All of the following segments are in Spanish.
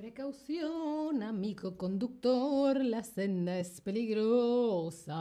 Precaución, amigo conductor, la senda es peligrosa.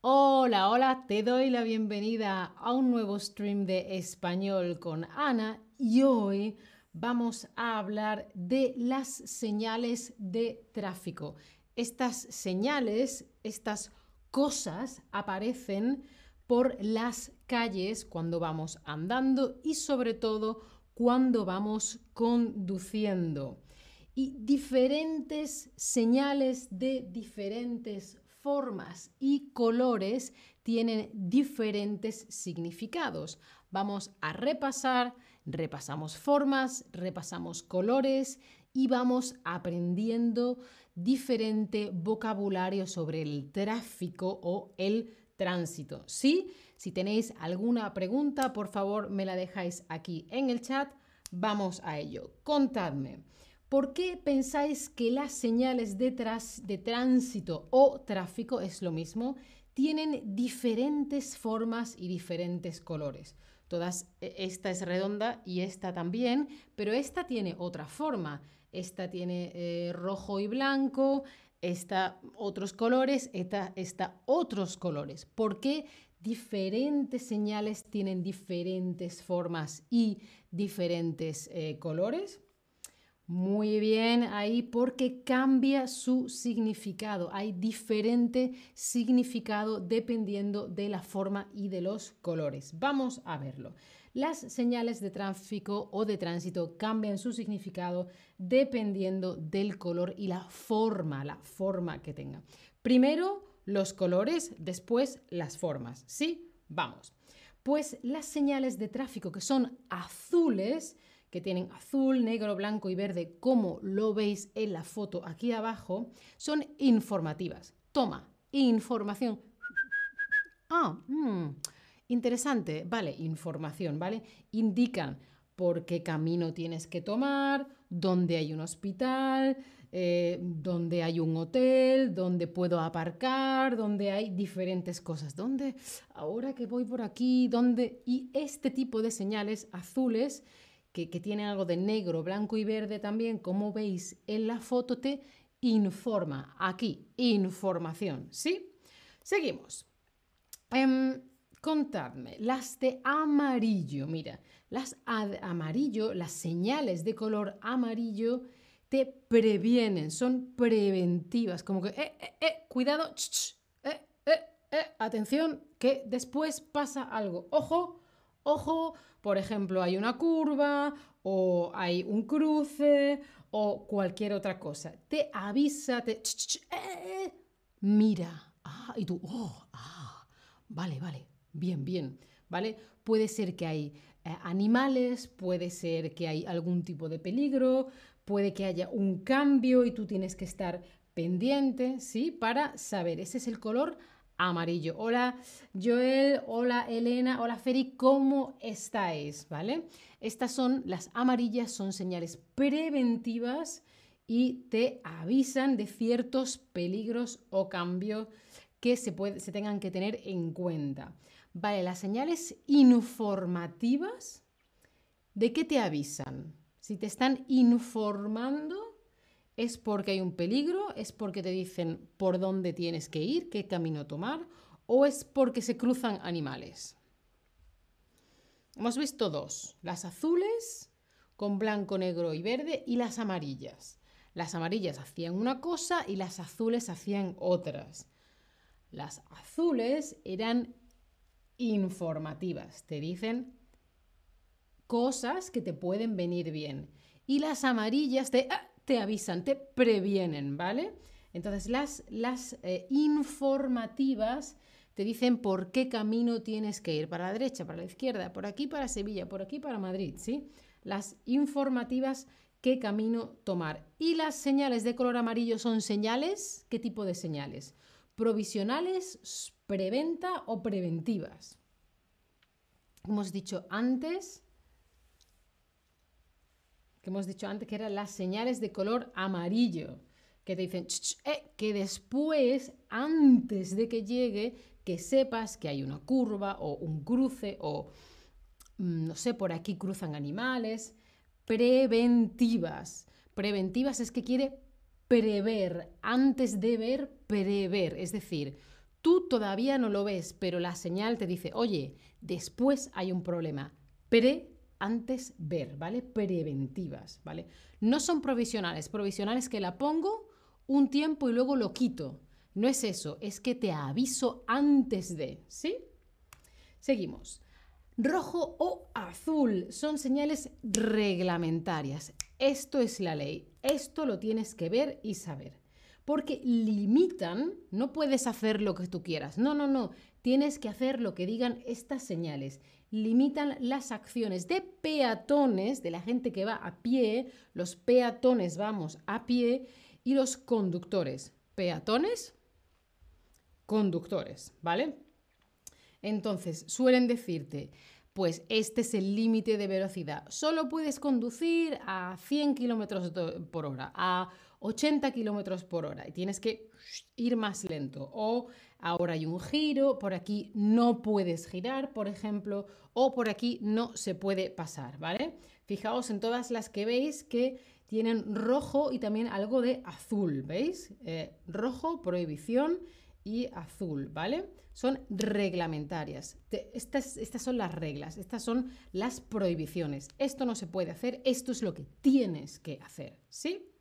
Hola, hola, te doy la bienvenida a un nuevo stream de español con Ana y hoy vamos a hablar de las señales de tráfico. Estas señales, estas cosas aparecen por las calles cuando vamos andando y sobre todo cuando vamos conduciendo. Y diferentes señales de diferentes formas y colores tienen diferentes significados. Vamos a repasar, repasamos formas, repasamos colores y vamos aprendiendo diferente vocabulario sobre el tráfico o el tránsito. ¿Sí? Si tenéis alguna pregunta, por favor me la dejáis aquí en el chat. Vamos a ello. Contadme. ¿Por qué pensáis que las señales de, tránsito o tráfico es lo mismo? Tienen diferentes formas y diferentes colores. Todas, e, esta es redonda y esta también, pero esta tiene otra forma. Esta tiene eh, rojo y blanco, esta otros colores, esta, esta otros colores. ¿Por qué diferentes señales tienen diferentes formas y diferentes eh, colores. Muy bien, ahí porque cambia su significado. Hay diferente significado dependiendo de la forma y de los colores. Vamos a verlo. Las señales de tráfico o de tránsito cambian su significado dependiendo del color y la forma, la forma que tenga. Primero, los colores, después las formas. ¿Sí? Vamos. Pues las señales de tráfico que son azules, que tienen azul, negro, blanco y verde, como lo veis en la foto aquí abajo, son informativas. Toma, información. Ah, mm, interesante. Vale, información, ¿vale? Indican por qué camino tienes que tomar, dónde hay un hospital, eh, donde hay un hotel, donde puedo aparcar, donde hay diferentes cosas. Donde ahora que voy por aquí, donde... Y este tipo de señales azules que, que tienen algo de negro, blanco y verde también, como veis en la foto, te informa. Aquí, información, ¿sí? Seguimos. Em, contadme, las de amarillo, mira, las amarillo, las señales de color amarillo te previenen, son preventivas, como que, eh, eh, eh cuidado, eh, eh, atención, que después pasa algo. Ojo, ojo, por ejemplo, hay una curva o hay un cruce o cualquier otra cosa. Te avisa, te... mira. Ah, y tú, oh, ah, vale, vale, bien, bien, ¿vale? Puede ser que hay animales, puede ser que hay algún tipo de peligro, puede que haya un cambio y tú tienes que estar pendiente, ¿sí? Para saber, ese es el color amarillo. Hola Joel, hola Elena, hola Feri, ¿cómo estáis? ¿Vale? Estas son las amarillas, son señales preventivas y te avisan de ciertos peligros o cambios que se, se tengan que tener en cuenta. Vale, las señales informativas, ¿de qué te avisan? Si te están informando, es porque hay un peligro, es porque te dicen por dónde tienes que ir, qué camino tomar, o es porque se cruzan animales. Hemos visto dos, las azules con blanco, negro y verde y las amarillas. Las amarillas hacían una cosa y las azules hacían otras. Las azules eran informativas, te dicen cosas que te pueden venir bien. Y las amarillas te, ah, te avisan, te previenen, ¿vale? Entonces las, las eh, informativas te dicen por qué camino tienes que ir, para la derecha, para la izquierda, por aquí para Sevilla, por aquí para Madrid, ¿sí? Las informativas, qué camino tomar. Y las señales de color amarillo son señales, ¿qué tipo de señales? Provisionales, preventa o preventivas. Hemos dicho antes, que hemos dicho antes que eran las señales de color amarillo, que te dicen eh, que después, antes de que llegue, que sepas que hay una curva o un cruce o, mm, no sé, por aquí cruzan animales, preventivas. Preventivas es que quiere prever, antes de ver, prever. Es decir, tú todavía no lo ves, pero la señal te dice, oye, después hay un problema. Pre, antes ver, ¿vale? Preventivas, ¿vale? No son provisionales. Provisionales que la pongo un tiempo y luego lo quito. No es eso, es que te aviso antes de, ¿sí? Seguimos. Rojo o azul son señales reglamentarias. Esto es la ley. Esto lo tienes que ver y saber. Porque limitan, no puedes hacer lo que tú quieras. No, no, no. Tienes que hacer lo que digan estas señales. Limitan las acciones de peatones, de la gente que va a pie. Los peatones vamos a pie y los conductores. Peatones, conductores, ¿vale? Entonces, suelen decirte, pues este es el límite de velocidad. Solo puedes conducir a 100 kilómetros por hora, a 80 kilómetros por hora y tienes que ir más lento. O ahora hay un giro, por aquí no puedes girar, por ejemplo, o por aquí no se puede pasar, ¿vale? Fijaos en todas las que veis que tienen rojo y también algo de azul, ¿veis? Eh, rojo, prohibición y azul, ¿vale? Son reglamentarias. estas, estas son las reglas, estas son las prohibiciones. Esto no se puede hacer, esto es lo que tienes que hacer, ¿sí?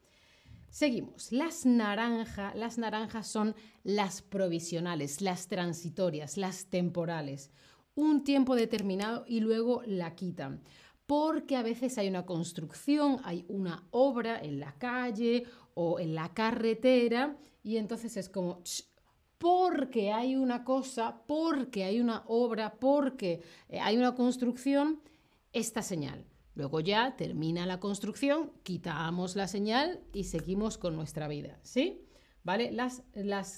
Seguimos. Las naranjas, las naranjas son las provisionales, las transitorias, las temporales. Un tiempo determinado y luego la quitan. Porque a veces hay una construcción, hay una obra en la calle o en la carretera y entonces es como, porque hay una cosa, porque hay una obra, porque eh, hay una construcción, esta señal. Luego ya termina la construcción, quitamos la señal y seguimos con nuestra vida, ¿sí? ¿Vale? Las,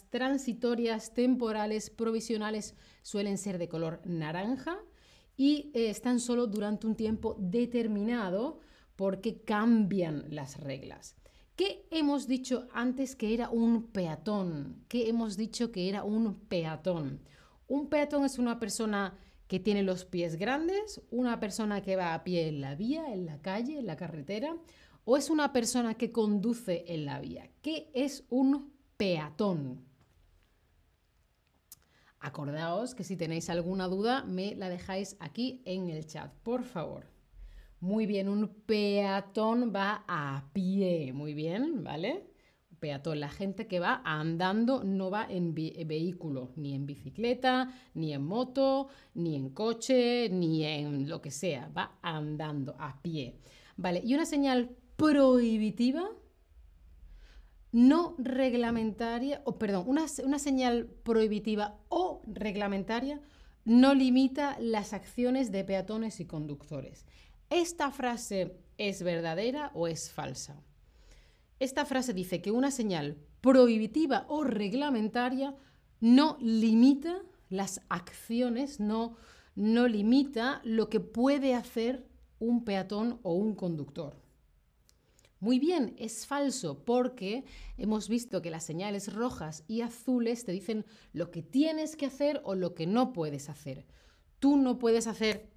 transitorias temporales provisionales suelen ser de color naranja y eh, están solo durante un tiempo determinado porque cambian las reglas. ¿Qué hemos dicho antes que era un peatón? ¿Qué hemos dicho que era un peatón? Un peatón es una persona que tiene los pies grandes, una persona que va a pie en la vía, en la calle, en la carretera, o es una persona que conduce en la vía. ¿Qué es un peatón? Acordaos que si tenéis alguna duda me la dejáis aquí en el chat, por favor. Muy bien, un peatón va a pie, muy bien, ¿vale? Peatón, la gente que va andando no va en vehículo, ni en bicicleta, ni en moto, ni en coche, ni en lo que sea, va andando a pie. Vale, y una señal prohibitiva, no reglamentaria, o perdón, una, una señal prohibitiva o reglamentaria no limita las acciones de peatones y conductores. ¿Esta frase es verdadera o es falsa? Esta frase dice que una señal prohibitiva o reglamentaria no limita las acciones, no, no limita lo que puede hacer un peatón o un conductor. Muy bien, es falso porque hemos visto que las señales rojas y azules te dicen lo que tienes que hacer o lo que no puedes hacer. Tú no puedes hacer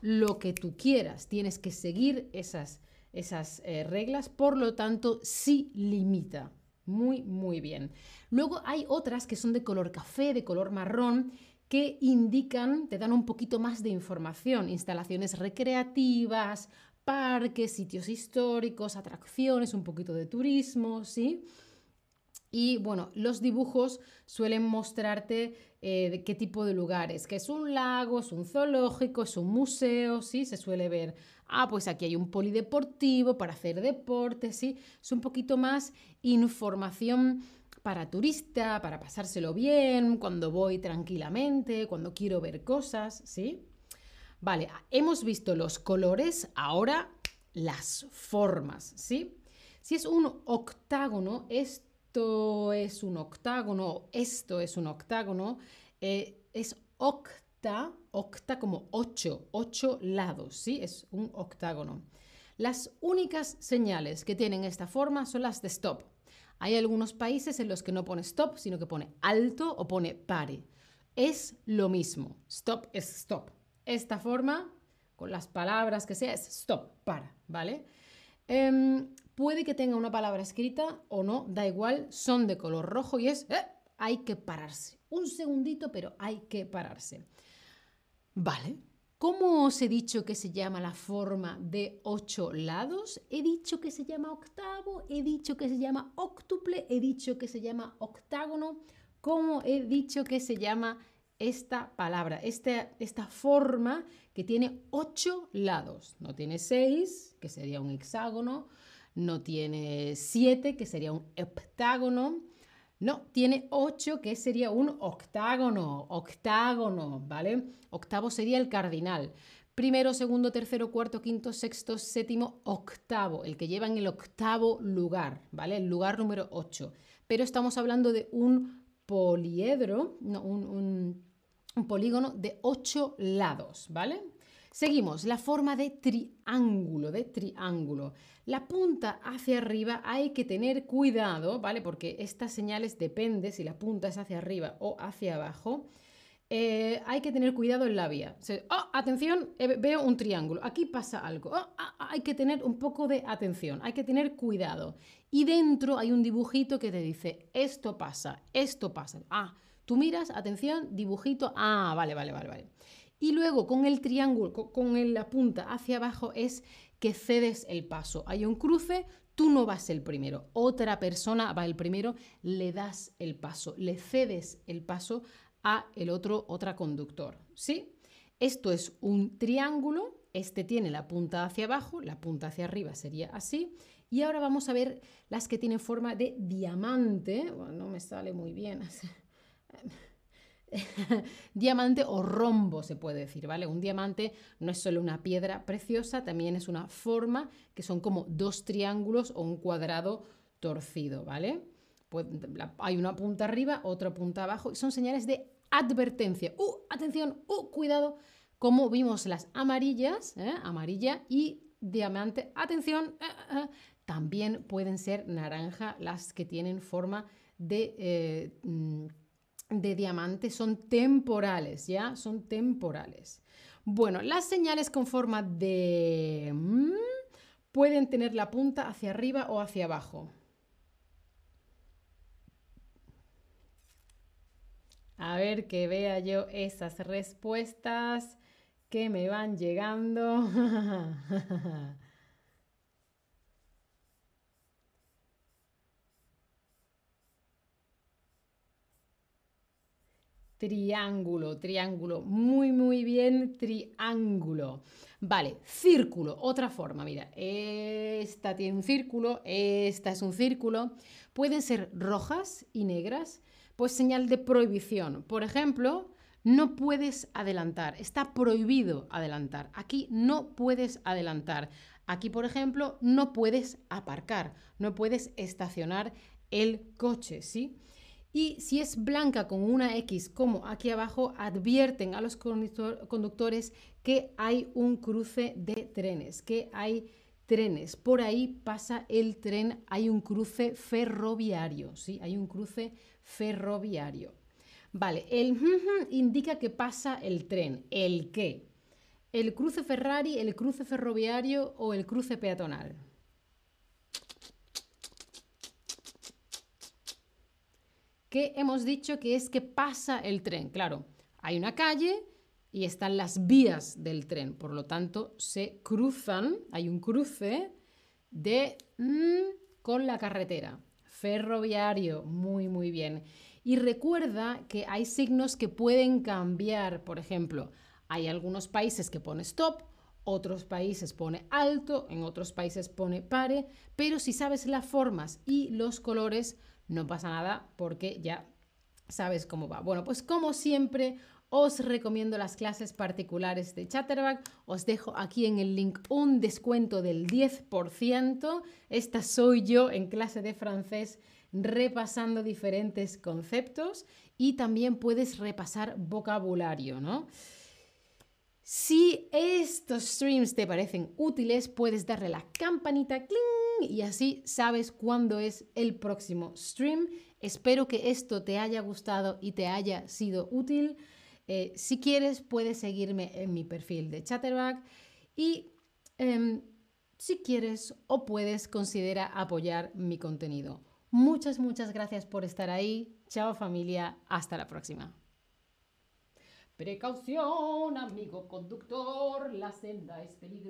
lo que tú quieras. Tienes que seguir esas, esas eh, reglas, por lo tanto, sí limita. Muy, muy bien. Luego hay otras que son de color café, de color marrón, que indican, te dan un poquito más de información. Instalaciones recreativas, parques, sitios históricos, atracciones, un poquito de turismo, ¿sí? Y bueno, los dibujos suelen mostrarte eh, de qué tipo de lugares, que es un lago, es un zoológico, es un museo, ¿sí? Se suele ver, ah, pues aquí hay un polideportivo para hacer deporte, ¿sí? Es un poquito más información para turista, para pasárselo bien, cuando voy tranquilamente, cuando quiero ver cosas, ¿sí? Vale, hemos visto los colores, ahora las formas, ¿sí? Si es un octágono, es esto es un octágono, esto es un octágono, eh, es octa, octa como ocho, ocho lados, ¿sí? Es un octágono. Las únicas señales que tienen esta forma son las de stop. Hay algunos países en los que no pone stop, sino que pone alto o pone pare. Es lo mismo. Stop es stop. Esta forma con las palabras que sea, es stop, para, ¿vale? Em, puede que tenga una palabra escrita o no, da igual, son de color rojo y es, eh, hay que pararse. Un segundito, pero hay que pararse. Vale, ¿Cómo os he dicho que se llama la forma de ocho lados? He dicho que se llama octavo, he dicho que se llama octuple, he dicho que se llama octágono. ¿Cómo he dicho que se llama esta palabra, esta, esta forma que tiene ocho lados? No tiene seis, que sería un hexágono, no tiene siete, que sería un heptágono, no, tiene 8, que sería un octágono, octágono, ¿vale? Octavo sería el cardinal. Primero, segundo, tercero, cuarto, quinto, sexto, séptimo, octavo, el que lleva en el octavo lugar, ¿vale? El lugar número 8. Pero estamos hablando de un poliedro, no, un, un polígono de 8 lados, ¿vale? Seguimos, la forma de triángulo, de triángulo. La punta hacia arriba hay que tener cuidado, ¿vale? Porque estas señales depende si la punta es hacia arriba o hacia abajo. Eh, hay que tener cuidado en la vía. Oh, atención, eh, veo un triángulo. Aquí pasa algo. Oh, ah, ah, hay que tener un poco de atención, hay que tener cuidado. Y dentro hay un dibujito que te dice, esto pasa, esto pasa. Ah, tú miras, atención, dibujito. Ah, vale, vale, vale, vale. Y luego con el triángulo, con la punta hacia abajo es que cedes el paso. Hay un cruce, tú no vas el primero, otra persona va el primero, le das el paso, le cedes el paso a el otro, otra conductor, ¿sí? Esto es un triángulo, este tiene la punta hacia abajo, la punta hacia arriba sería así, y ahora vamos a ver las que tienen forma de diamante, no me sale muy bien. diamante o rombo se puede decir, ¿vale? Un diamante no es solo una piedra preciosa, también es una forma que son como dos triángulos o un cuadrado torcido, ¿vale? Pues, hay una punta arriba, otra punta abajo y son señales de advertencia. ¡Uh! Atención, ¡uh! Cuidado, como vimos las amarillas, ¿eh? amarilla y diamante, atención, eh, eh, también pueden ser naranja las que tienen forma de mm, de diamante son temporales, ¿ya? Son temporales. Bueno, las señales con forma de... Mm, pueden tener la punta hacia arriba o hacia abajo. A ver que vea yo esas respuestas que me van llegando. Triángulo, triángulo. Muy, muy bien, triángulo. Vale, círculo, otra forma. Mira, esta tiene un círculo, esta es un círculo. Pueden ser rojas y negras, pues señal de prohibición. Por ejemplo, no puedes adelantar, está prohibido adelantar. Aquí no puedes adelantar. Aquí, por ejemplo, no puedes aparcar, no puedes estacionar el coche, ¿sí? Y si es blanca con una X como aquí abajo, advierten a los conductores que hay un cruce de trenes, que hay trenes. Por ahí pasa el tren, hay un cruce ferroviario, ¿sí? Hay un cruce ferroviario. Vale, el indica que pasa el tren. ¿El qué? ¿El cruce Ferrari, el cruce ferroviario o el cruce peatonal? Que hemos dicho que es que pasa el tren. Claro, hay una calle y están las vías del tren, por lo tanto se cruzan, hay un cruce de mm, con la carretera. Ferroviario, muy muy bien. Y recuerda que hay signos que pueden cambiar, por ejemplo, hay algunos países que pone stop, otros países pone alto, en otros países pone pare, pero si sabes las formas y los colores, no pasa nada porque ya sabes cómo va. Bueno, pues como siempre, os recomiendo las clases particulares de Chatterback. Os dejo aquí en el link un descuento del 10%. Esta soy yo en clase de francés repasando diferentes conceptos y también puedes repasar vocabulario, ¿no? Si estos streams te parecen útiles, puedes darle la campanita y así sabes cuándo es el próximo stream. Espero que esto te haya gustado y te haya sido útil. Eh, si quieres, puedes seguirme en mi perfil de Chatterback Y em, si quieres o puedes, considera apoyar mi contenido. Muchas, muchas gracias por estar ahí. Chao familia, hasta la próxima. Precaución, amigo conductor, la senda es peligrosa.